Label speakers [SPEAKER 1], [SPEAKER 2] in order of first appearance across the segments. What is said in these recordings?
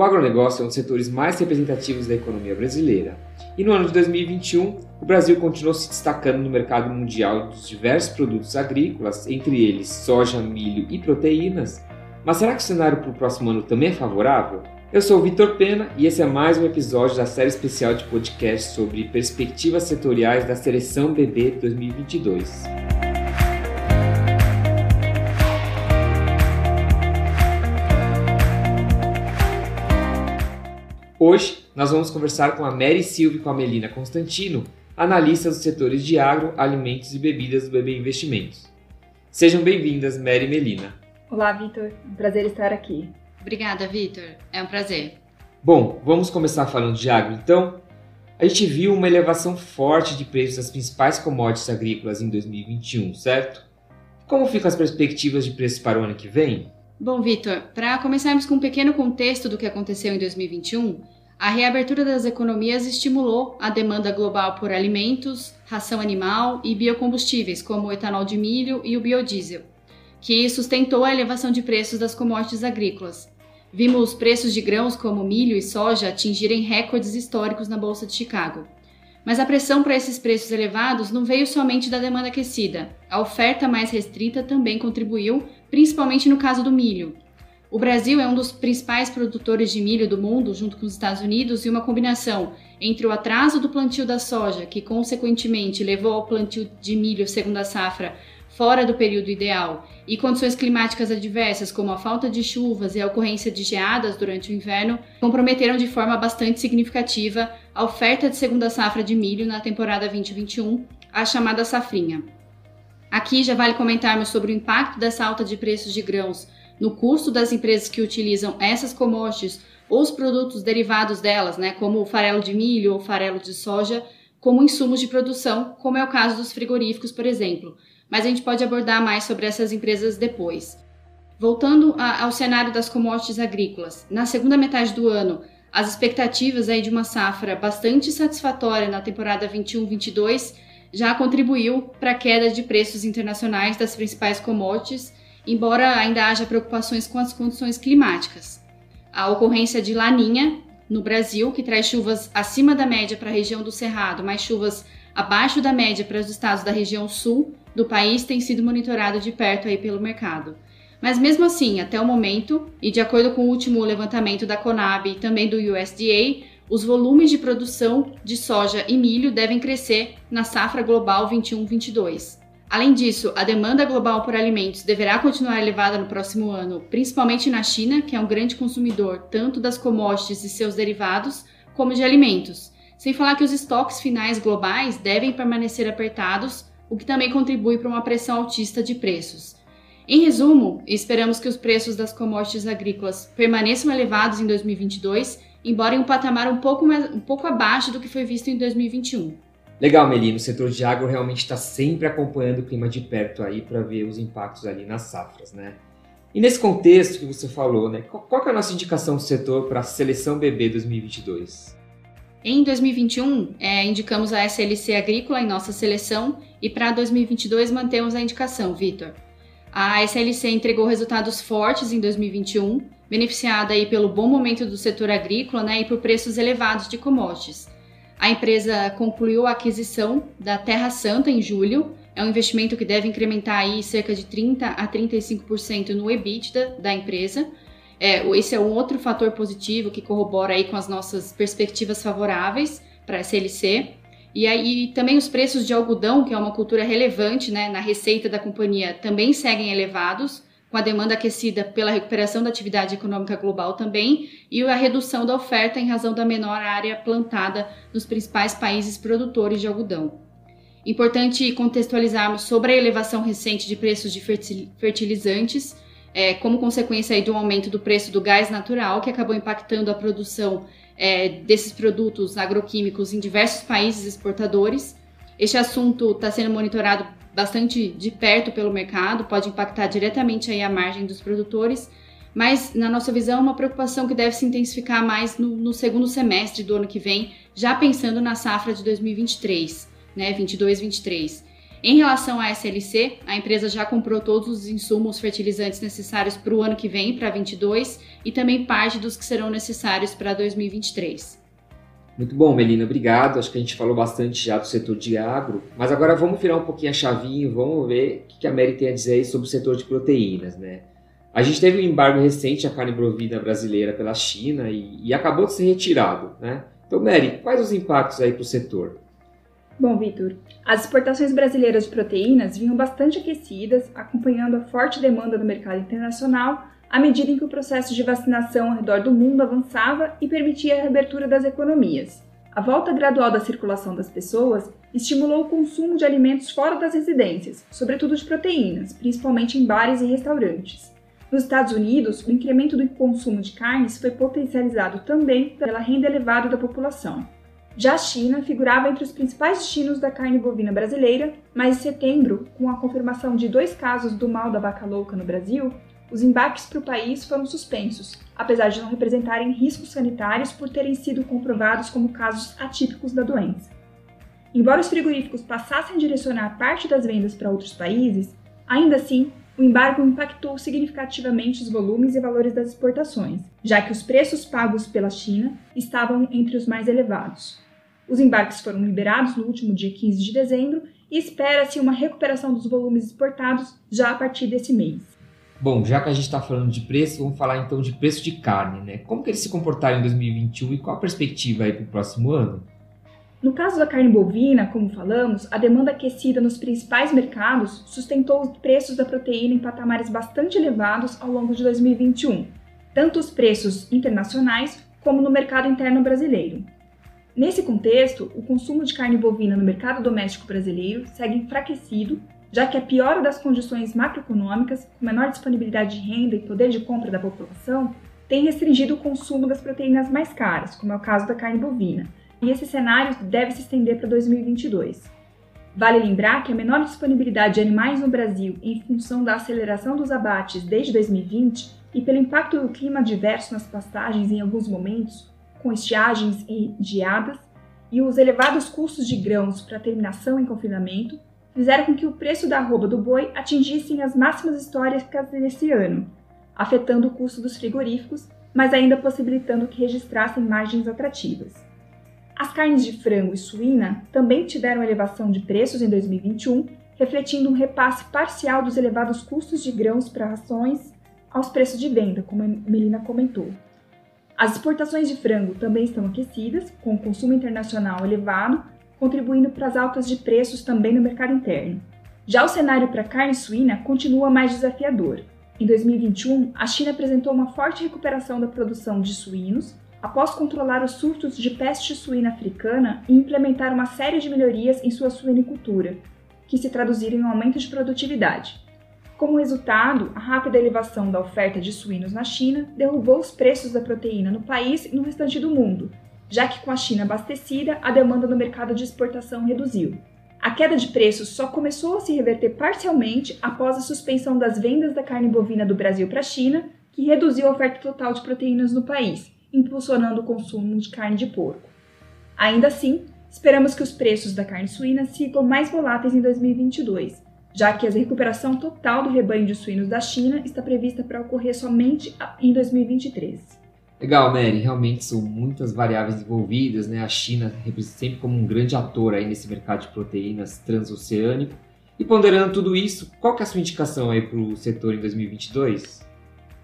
[SPEAKER 1] O agronegócio é um dos setores mais representativos da economia brasileira. E no ano de 2021, o Brasil continuou se destacando no mercado mundial dos diversos produtos agrícolas, entre eles soja, milho e proteínas. Mas será que o cenário para o próximo ano também é favorável? Eu sou o Vitor Pena e esse é mais um episódio da série especial de podcast sobre perspectivas setoriais da Seleção BB 2022. Hoje nós vamos conversar com a Mary Silva e com a Melina Constantino, analistas dos setores de agro, alimentos e bebidas do BB Investimentos. Sejam bem-vindas, Mary e Melina.
[SPEAKER 2] Olá, Vitor. Um prazer estar aqui.
[SPEAKER 3] Obrigada, Vitor. É um prazer.
[SPEAKER 1] Bom, vamos começar falando de agro então. A gente viu uma elevação forte de preços das principais commodities agrícolas em 2021, certo? Como ficam as perspectivas de preços para o ano que vem?
[SPEAKER 3] Bom, Vitor, para começarmos com um pequeno contexto do que aconteceu em 2021, a reabertura das economias estimulou a demanda global por alimentos, ração animal e biocombustíveis, como o etanol de milho e o biodiesel, que sustentou a elevação de preços das commodities agrícolas. Vimos preços de grãos como milho e soja atingirem recordes históricos na Bolsa de Chicago. Mas a pressão para esses preços elevados não veio somente da demanda aquecida. A oferta mais restrita também contribuiu, principalmente no caso do milho. O Brasil é um dos principais produtores de milho do mundo, junto com os Estados Unidos, e uma combinação entre o atraso do plantio da soja, que consequentemente levou ao plantio de milho segunda safra fora do período ideal, e condições climáticas adversas, como a falta de chuvas e a ocorrência de geadas durante o inverno, comprometeram de forma bastante significativa a oferta de segunda safra de milho na temporada 2021, a chamada safrinha. Aqui já vale comentarmos sobre o impacto dessa alta de preços de grãos no custo das empresas que utilizam essas commodities ou os produtos derivados delas, né, como o farelo de milho ou farelo de soja, como insumos de produção, como é o caso dos frigoríficos, por exemplo, mas a gente pode abordar mais sobre essas empresas depois. Voltando a, ao cenário das commodities agrícolas, na segunda metade do ano, as expectativas aí de uma safra bastante satisfatória na temporada 21-22 já contribuiu para a queda de preços internacionais das principais commodities, embora ainda haja preocupações com as condições climáticas. A ocorrência de laninha no Brasil, que traz chuvas acima da média para a região do Cerrado, mais chuvas abaixo da média para os estados da região sul, do país tem sido monitorado de perto aí pelo mercado. Mas mesmo assim, até o momento, e de acordo com o último levantamento da Conab e também do USDA, os volumes de produção de soja e milho devem crescer na safra global 21-22. Além disso, a demanda global por alimentos deverá continuar elevada no próximo ano, principalmente na China, que é um grande consumidor tanto das commodities e seus derivados, como de alimentos. Sem falar que os estoques finais globais devem permanecer apertados o que também contribui para uma pressão altista de preços. Em resumo, esperamos que os preços das commodities agrícolas permaneçam elevados em 2022, embora em um patamar um pouco, mais, um pouco abaixo do que foi visto em 2021.
[SPEAKER 1] Legal, Melino. O setor de agro realmente está sempre acompanhando o clima de perto aí para ver os impactos ali nas safras, né? E nesse contexto que você falou, né? Qual, é a nossa indicação do setor para a seleção BB 2022?
[SPEAKER 3] Em 2021, é, indicamos a SLC Agrícola em nossa seleção e para 2022 mantemos a indicação, Vitor. A SLC entregou resultados fortes em 2021, beneficiada aí pelo bom momento do setor agrícola né, e por preços elevados de commodities. A empresa concluiu a aquisição da Terra Santa em julho, é um investimento que deve incrementar aí cerca de 30 a 35% no EBITDA da empresa, é, esse é um outro fator positivo que corrobora aí com as nossas perspectivas favoráveis para a SLC. E aí também os preços de algodão, que é uma cultura relevante né, na receita da companhia, também seguem elevados, com a demanda aquecida pela recuperação da atividade econômica global também e a redução da oferta em razão da menor área plantada nos principais países produtores de algodão. Importante contextualizarmos sobre a elevação recente de preços de fertilizantes é, como consequência aí do aumento do preço do gás natural, que acabou impactando a produção é, desses produtos agroquímicos em diversos países exportadores. Este assunto está sendo monitorado bastante de perto pelo mercado, pode impactar diretamente aí a margem dos produtores, mas na nossa visão é uma preocupação que deve se intensificar mais no, no segundo semestre do ano que vem, já pensando na safra de 2023, né, 22-23. Em relação à SLC, a empresa já comprou todos os insumos fertilizantes necessários para o ano que vem, para 22, e também parte dos que serão necessários para 2023.
[SPEAKER 1] Muito bom, Melina, obrigado. Acho que a gente falou bastante já do setor de agro, mas agora vamos virar um pouquinho a chavinha e vamos ver o que a Mary tem a dizer sobre o setor de proteínas, né? A gente teve um embargo recente à carne bovina brasileira pela China e, e acabou de ser retirado, né? Então, Mary, quais os impactos aí para o setor?
[SPEAKER 2] Bom, Vitor, as exportações brasileiras de proteínas vinham bastante aquecidas, acompanhando a forte demanda do mercado internacional à medida em que o processo de vacinação ao redor do mundo avançava e permitia a reabertura das economias. A volta gradual da circulação das pessoas estimulou o consumo de alimentos fora das residências, sobretudo de proteínas, principalmente em bares e restaurantes. Nos Estados Unidos, o incremento do consumo de carnes foi potencializado também pela renda elevada da população. Já a China figurava entre os principais destinos da carne bovina brasileira, mas em setembro, com a confirmação de dois casos do mal da vaca louca no Brasil, os embarques para o país foram suspensos, apesar de não representarem riscos sanitários por terem sido comprovados como casos atípicos da doença. Embora os frigoríficos passassem a direcionar parte das vendas para outros países, ainda assim, o embargo impactou significativamente os volumes e valores das exportações, já que os preços pagos pela China estavam entre os mais elevados. Os embarques foram liberados no último dia 15 de dezembro e espera-se uma recuperação dos volumes exportados já a partir desse mês.
[SPEAKER 1] Bom, já que a gente está falando de preço, vamos falar então de preço de carne, né? Como que eles se comportaram em 2021 e qual a perspectiva aí para o próximo ano?
[SPEAKER 2] No caso da carne bovina, como falamos, a demanda aquecida nos principais mercados sustentou os preços da proteína em patamares bastante elevados ao longo de 2021, tanto os preços internacionais como no mercado interno brasileiro. Nesse contexto, o consumo de carne bovina no mercado doméstico brasileiro segue enfraquecido já que a piora das condições macroeconômicas, menor disponibilidade de renda e poder de compra da população, tem restringido o consumo das proteínas mais caras, como é o caso da carne bovina, e esse cenário deve se estender para 2022. Vale lembrar que a menor disponibilidade de animais no Brasil em função da aceleração dos abates desde 2020 e pelo impacto do clima adverso nas pastagens em alguns momentos, com estiagens e geadas, e os elevados custos de grãos para terminação em confinamento, fizeram com que o preço da arroba do boi atingissem as máximas históricas nesse ano, afetando o custo dos frigoríficos, mas ainda possibilitando que registrassem margens atrativas. As carnes de frango e suína também tiveram elevação de preços em 2021, refletindo um repasse parcial dos elevados custos de grãos para rações aos preços de venda, como a Melina comentou. As exportações de frango também estão aquecidas, com o consumo internacional elevado, contribuindo para as altas de preços também no mercado interno. Já o cenário para carne suína continua mais desafiador. Em 2021, a China apresentou uma forte recuperação da produção de suínos após controlar os surtos de peste suína africana e implementar uma série de melhorias em sua suinicultura, que se traduziram em um aumento de produtividade. Como resultado, a rápida elevação da oferta de suínos na China derrubou os preços da proteína no país e no restante do mundo, já que com a China abastecida, a demanda no mercado de exportação reduziu. A queda de preços só começou a se reverter parcialmente após a suspensão das vendas da carne bovina do Brasil para a China, que reduziu a oferta total de proteínas no país, impulsionando o consumo de carne de porco. Ainda assim, esperamos que os preços da carne suína sigam mais voláteis em 2022, já que a recuperação total do rebanho de suínos da China está prevista para ocorrer somente em 2023.
[SPEAKER 1] Legal, Mary. Realmente são muitas variáveis envolvidas, né? A China sempre como um grande ator aí nesse mercado de proteínas transoceânico. E ponderando tudo isso, qual que é a sua indicação aí para o setor em 2022?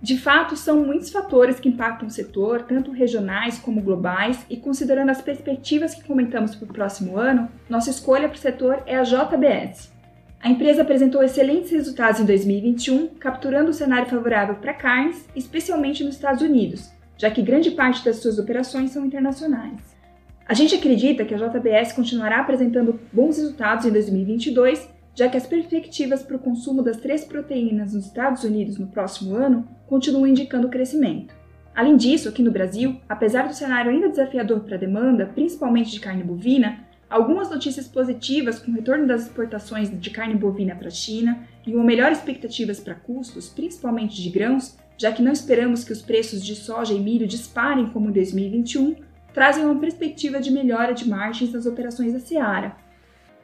[SPEAKER 2] De fato, são muitos fatores que impactam o setor, tanto regionais como globais, e considerando as perspectivas que comentamos para o próximo ano, nossa escolha para o setor é a JBS. A empresa apresentou excelentes resultados em 2021, capturando o cenário favorável para carnes, especialmente nos Estados Unidos, já que grande parte das suas operações são internacionais. A gente acredita que a JBS continuará apresentando bons resultados em 2022, já que as perspectivas para o consumo das três proteínas nos Estados Unidos no próximo ano continuam indicando crescimento. Além disso, aqui no Brasil, apesar do cenário ainda desafiador para a demanda, principalmente de carne bovina, algumas notícias positivas com o retorno das exportações de carne bovina para a China e uma melhor expectativas para custos, principalmente de grãos, já que não esperamos que os preços de soja e milho disparem como em 2021, trazem uma perspectiva de melhora de margens nas operações da Seara.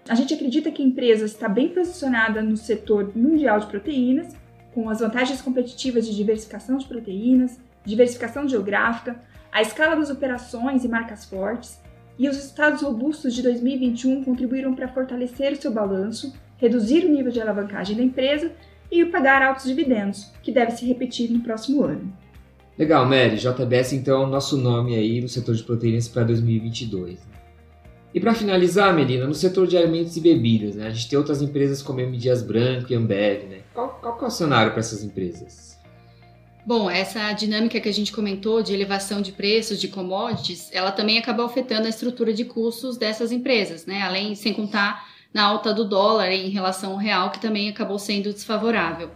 [SPEAKER 2] A gente acredita que a empresa está bem posicionada no setor mundial de proteínas, com as vantagens competitivas de diversificação de proteínas, diversificação geográfica, a escala das operações e marcas fortes, e os resultados robustos de 2021 contribuíram para fortalecer o seu balanço, reduzir o nível de alavancagem da empresa e pagar altos dividendos, que deve se repetir no próximo ano.
[SPEAKER 1] Legal, Mary. JBS então é o nosso nome aí no setor de proteínas para 2022. E para finalizar, Melina, no setor de alimentos e bebidas, né, a gente tem outras empresas como M. Dias Branco e Ambev. Né? Qual, qual é o cenário para essas empresas?
[SPEAKER 3] Bom, essa dinâmica que a gente comentou de elevação de preços de commodities, ela também acabou afetando a estrutura de custos dessas empresas, né? Além, sem contar na alta do dólar em relação ao real, que também acabou sendo desfavorável.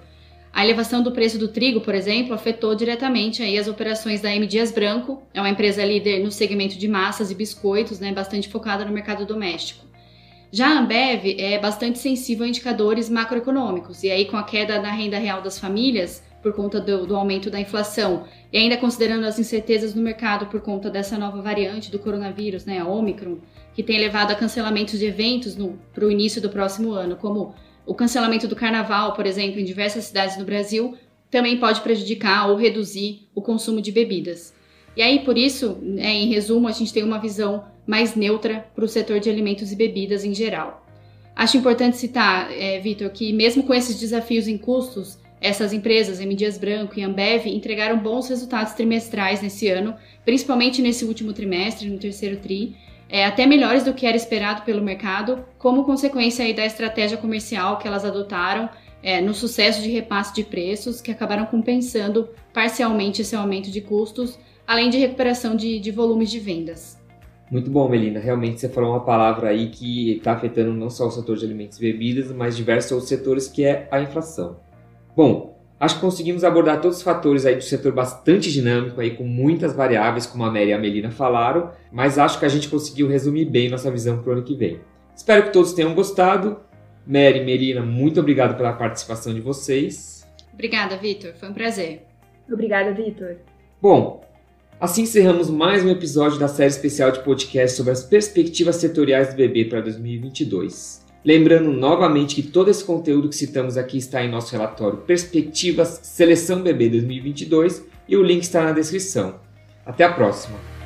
[SPEAKER 3] A elevação do preço do trigo, por exemplo, afetou diretamente aí as operações da M Dias Branco, é uma empresa líder no segmento de massas e biscoitos, né, bastante focada no mercado doméstico. Já a Ambev é bastante sensível a indicadores macroeconômicos, e aí com a queda da renda real das famílias, por conta do, do, aumento da inflação, e ainda considerando as incertezas no mercado por conta dessa nova variante do coronavírus, né, a Omicron, que tem levado a cancelamentos de eventos para o início do próximo ano, como o cancelamento do carnaval, por exemplo, em diversas cidades do Brasil, também pode prejudicar ou reduzir o consumo de bebidas. E aí, por isso, né, em resumo, a gente tem uma visão mais neutra para o setor de alimentos e bebidas em geral. Acho importante citar, é, Vitor, que mesmo com esses desafios em custos, essas empresas, M. Dias Branco e Ambev, entregaram bons resultados trimestrais nesse ano, principalmente nesse último trimestre, no terceiro TRI, é, até melhores do que era esperado pelo mercado, como consequência aí da estratégia comercial que elas adotaram é, no sucesso de repasse de preços, que acabaram compensando parcialmente esse aumento de custos, além de recuperação de, de volumes de vendas.
[SPEAKER 1] Muito bom, Melina. Realmente você falou uma palavra aí que está afetando não só o setor de alimentos e bebidas, mas diversos outros setores, que é a inflação. Bom, Acho que conseguimos abordar todos os fatores aí do setor bastante dinâmico aí com muitas variáveis, como a Mary e a Melina falaram, mas acho que a gente conseguiu resumir bem nossa visão para o ano que vem. Espero que todos tenham gostado. Mary e Melina, muito obrigado pela participação de vocês.
[SPEAKER 3] Obrigada, Vitor. Foi um prazer.
[SPEAKER 2] Obrigada, Vitor.
[SPEAKER 1] Bom, assim encerramos mais um episódio da série especial de podcast sobre as perspectivas setoriais do bebê para 2022. Lembrando novamente que todo esse conteúdo que citamos aqui está em nosso relatório Perspectivas Seleção Bebê 2022 e o link está na descrição. Até a próxima!